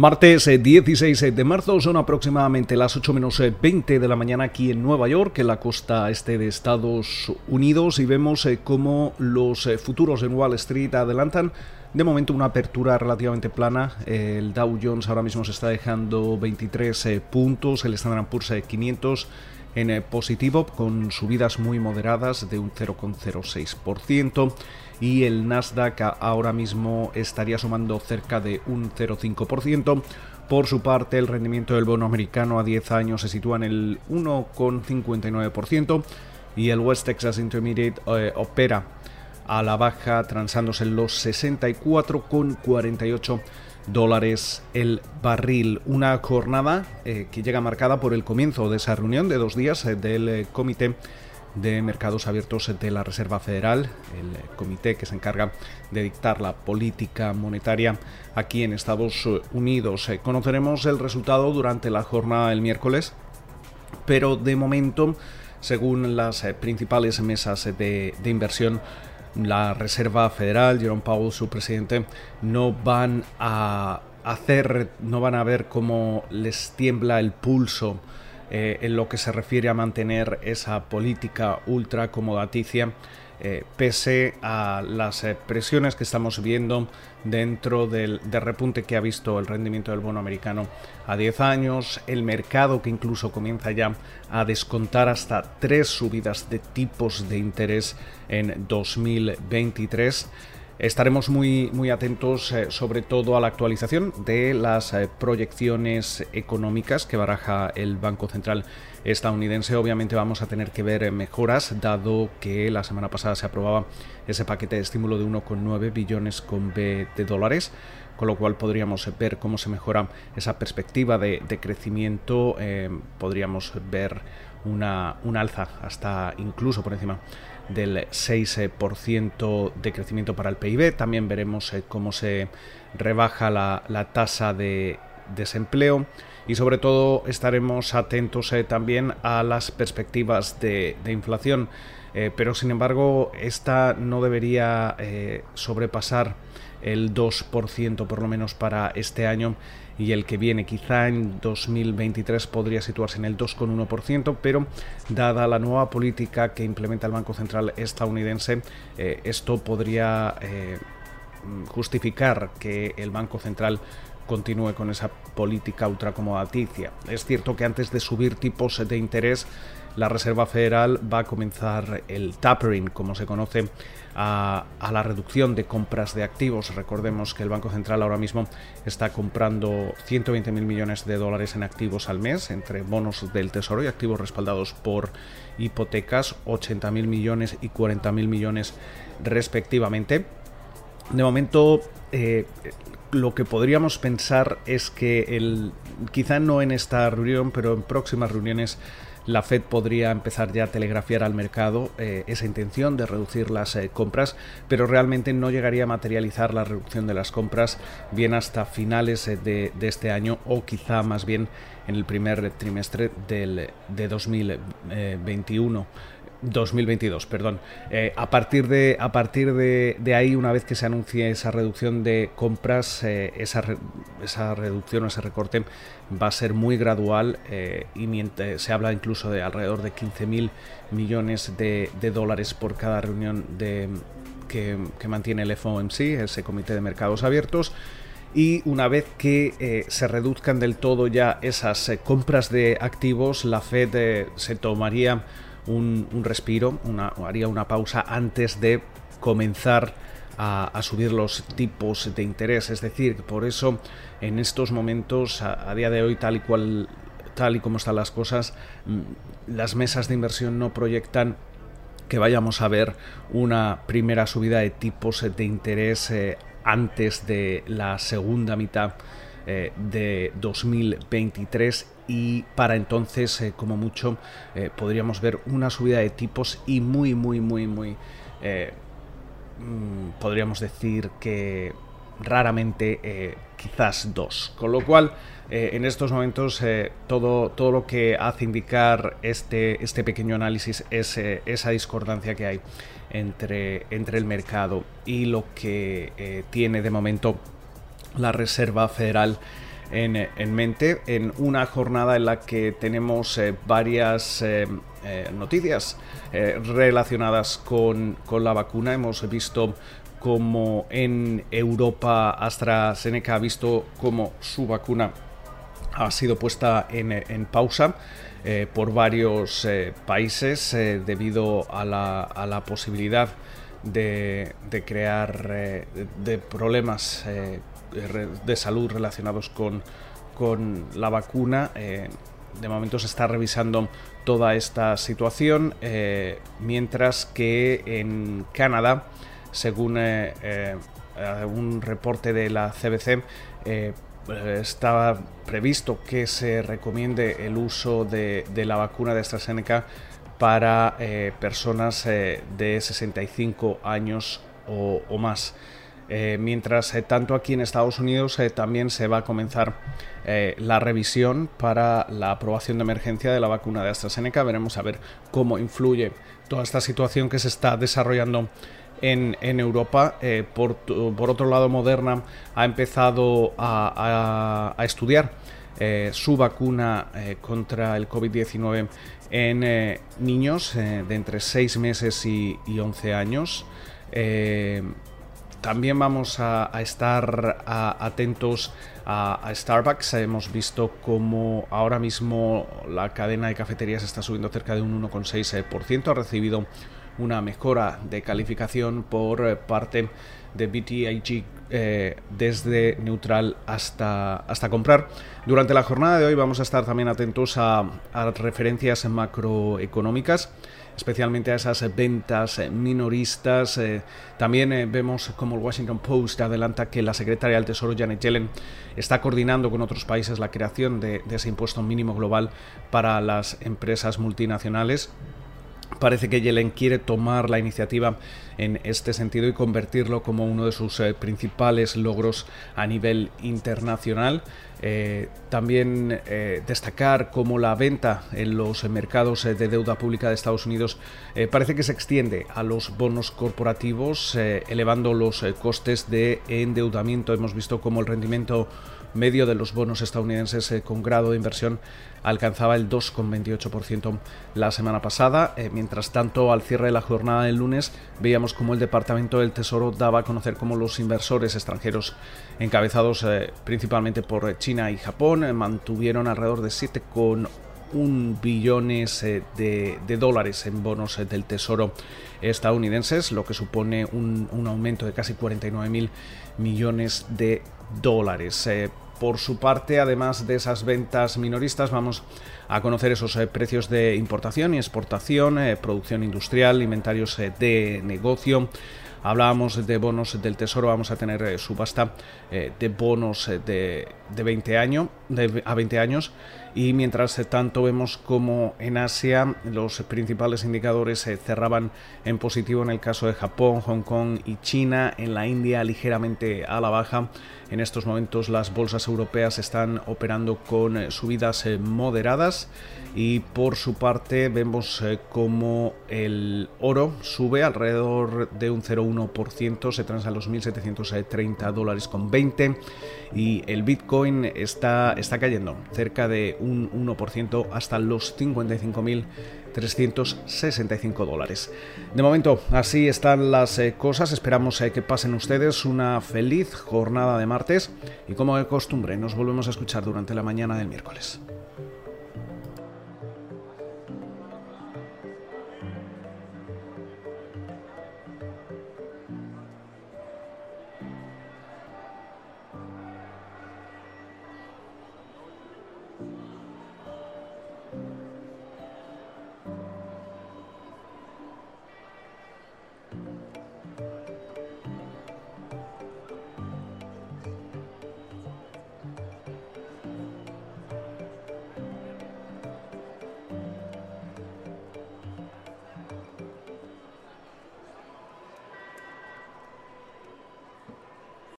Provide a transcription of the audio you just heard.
Martes 16 de marzo son aproximadamente las 8 menos 20 de la mañana aquí en Nueva York, en la costa este de Estados Unidos, y vemos cómo los futuros en Wall Street adelantan de momento una apertura relativamente plana. El Dow Jones ahora mismo se está dejando 23 puntos, el Standard Poor's 500 en positivo con subidas muy moderadas de un 0,06% y el Nasdaq ahora mismo estaría sumando cerca de un 0,5%. Por su parte, el rendimiento del bono americano a 10 años se sitúa en el 1,59% y el West Texas Intermediate eh, opera a la baja transándose en los 64,48 dólares el barril. Una jornada eh, que llega marcada por el comienzo de esa reunión de dos días eh, del Comité de Mercados Abiertos de la Reserva Federal, el comité que se encarga de dictar la política monetaria aquí en Estados Unidos. Eh, conoceremos el resultado durante la jornada del miércoles, pero de momento, según las eh, principales mesas de inversión, la Reserva Federal, Jerome Powell, su presidente, no van a hacer, no van a ver cómo les tiembla el pulso eh, en lo que se refiere a mantener esa política ultra acomodaticia eh, pese a las eh, presiones que estamos viendo dentro del, repunte que ha visto el rendimiento del bono americano a 10 años, el mercado que incluso comienza ya a descontar hasta tres subidas de tipos de interés en 2023. Estaremos muy, muy atentos eh, sobre todo a la actualización de las proyecciones económicas que baraja el Banco Central estadounidense. Obviamente vamos a tener que ver eh, mejoras dado que la semana pasada se aprobaba ese paquete de estímulo de 1,9 billones con B de dólares con lo cual podríamos ver cómo se mejora esa perspectiva de, crecimiento, podríamos ver una, un alza hasta incluso por encima del 6% de crecimiento para el PIB. También veremos eh, cómo se rebaja la, tasa de desempleo y sobre todo estaremos atentos eh, también a las perspectivas de, inflación. Eh, pero sin embargo, esta no debería sobrepasar el 2% por lo menos para este año y el que viene quizá en 2023 podría situarse en el 2,1%, pero dada la nueva política que implementa el Banco Central estadounidense, eh, esto podría eh, justificar que el Banco Central continúe con esa política ultracomodaticia. Es cierto que antes de subir tipos de interés, la Reserva Federal va a comenzar el tapering, como se conoce, a, la reducción de compras de activos. Recordemos que el Banco Central ahora mismo está comprando 120 mil millones de dólares en activos al mes, entre bonos del Tesoro y activos respaldados por hipotecas, 80 mil millones y 40 mil millones respectivamente. De momento, eh, lo que podríamos pensar es que el, quizá no en esta reunión, pero en próximas reuniones la Fed podría empezar ya a telegrafiar al mercado eh, esa intención de reducir las eh, compras, pero realmente no llegaría a materializar la reducción de las compras bien hasta finales eh, de, este año o quizá más bien en el primer trimestre del, de 2021. 2022, perdón. Eh, a partir, de, a partir de, ahí, una vez que se anuncie esa reducción de compras, eh, esa, esa, reducción o ese recorte va a ser muy gradual eh, y mientras, se habla incluso de alrededor de 15.000 millones de, dólares por cada reunión de, que, que, mantiene el FOMC, ese Comité de Mercados Abiertos. Y una vez que se reduzcan del todo ya esas compras de activos, la Fed se tomaría un, respiro, haría una pausa antes de comenzar a, subir los tipos de interés. Es decir, por eso en estos momentos, a, día de hoy, tal y cual tal y como están las cosas, mm, las mesas de inversión no proyectan que vayamos a ver una primera subida de tipos de interés eh, antes de la segunda mitad eh, de 2023 y para entonces eh, como mucho eh, podríamos ver una subida de tipos y muy muy muy muy mm, podríamos decir que raramente quizás dos. Con lo cual en estos momentos todo, todo lo que hace indicar este, este pequeño análisis es esa discordancia que hay entre, entre el mercado y lo que tiene de momento la Reserva Federal en, mente en una jornada en la que tenemos eh, varias eh, eh, noticias relacionadas con, con, la vacuna. Hemos visto como en Europa AstraZeneca ha visto como su vacuna ha sido puesta en, pausa por varios países debido a la, a la posibilidad de, de crear de problemas de salud relacionados con, con la vacuna. Eh, de momento se está revisando toda esta situación, eh, mientras que en Canadá, según eh, un reporte de la CBC, estaba previsto que se recomiende el uso de, la vacuna de AstraZeneca para personas de 65 años o más. Eh, mientras eh, tanto aquí en Estados Unidos eh, también se va a comenzar la revisión para la aprobación de emergencia de la vacuna de AstraZeneca. Veremos a ver cómo influye toda esta situación que se está desarrollando en, Europa. Por, otro lado, Moderna ha empezado a, estudiar su vacuna contra el COVID-19 en niños de entre 6 meses y, y 11 años. También vamos a, estar atentos a, Starbucks. Hemos visto cómo ahora mismo la cadena de cafeterías está subiendo cerca de un 1,6%. Ha recibido una mejora de calificación por eh, parte de BTIG eh, desde neutral hasta, hasta comprar. Durante la jornada de hoy vamos a estar también atentos a, a referencias macroeconómicas especialmente a esas ventas minoristas. Eh, también eh, vemos como el Washington Post adelanta que la secretaria del Tesoro Janet Yellen está coordinando con otros países la creación de ese impuesto mínimo global para las empresas multinacionales. Parece que Yellen quiere tomar la iniciativa en este sentido y convertirlo como uno de sus eh, principales logros a nivel internacional. Eh, también eh, destacar cómo la venta en los mercados de deuda pública de Estados Unidos parece que se extiende a los bonos corporativos, elevando los costes de endeudamiento. Hemos visto cómo el rendimiento medio de los bonos estadounidenses eh, con grado de inversión alcanzaba el 2,28% la semana pasada. Eh, mientras tanto, al cierre de la jornada del lunes, veíamos cómo el Departamento del Tesoro daba a conocer cómo los inversores extranjeros, encabezados eh, principalmente por China y Japón, mantuvieron alrededor de 7,1 billones de, dólares en bonos del Tesoro estadounidenses, lo que supone un, un aumento de casi 49 mil millones de dólares. Eh, por su parte, además de esas ventas minoristas, vamos a conocer esos eh, precios de importación y exportación, eh, producción industrial, inventarios de negocio. Hablábamos de bonos del Tesoro, vamos a tener subasta de bonos de, 20 años, a 20 años y mientras tanto vemos como en Asia los principales indicadores se cerraban en positivo en el caso de Japón, Hong Kong y China, en la India ligeramente a la baja. En estos momentos las bolsas europeas están operando con eh, subidas eh, moderadas. Y por su parte vemos eh, como el oro sube alrededor de un 0,1%, se transa a los 1.730 dólares con 20 y el Bitcoin está, está cayendo cerca de un 1% hasta los 55.365 dólares. De momento, así están las eh, cosas. Esperamos eh, que pasen ustedes una feliz jornada de martes y como de costumbre nos volvemos a escuchar durante la mañana del miércoles.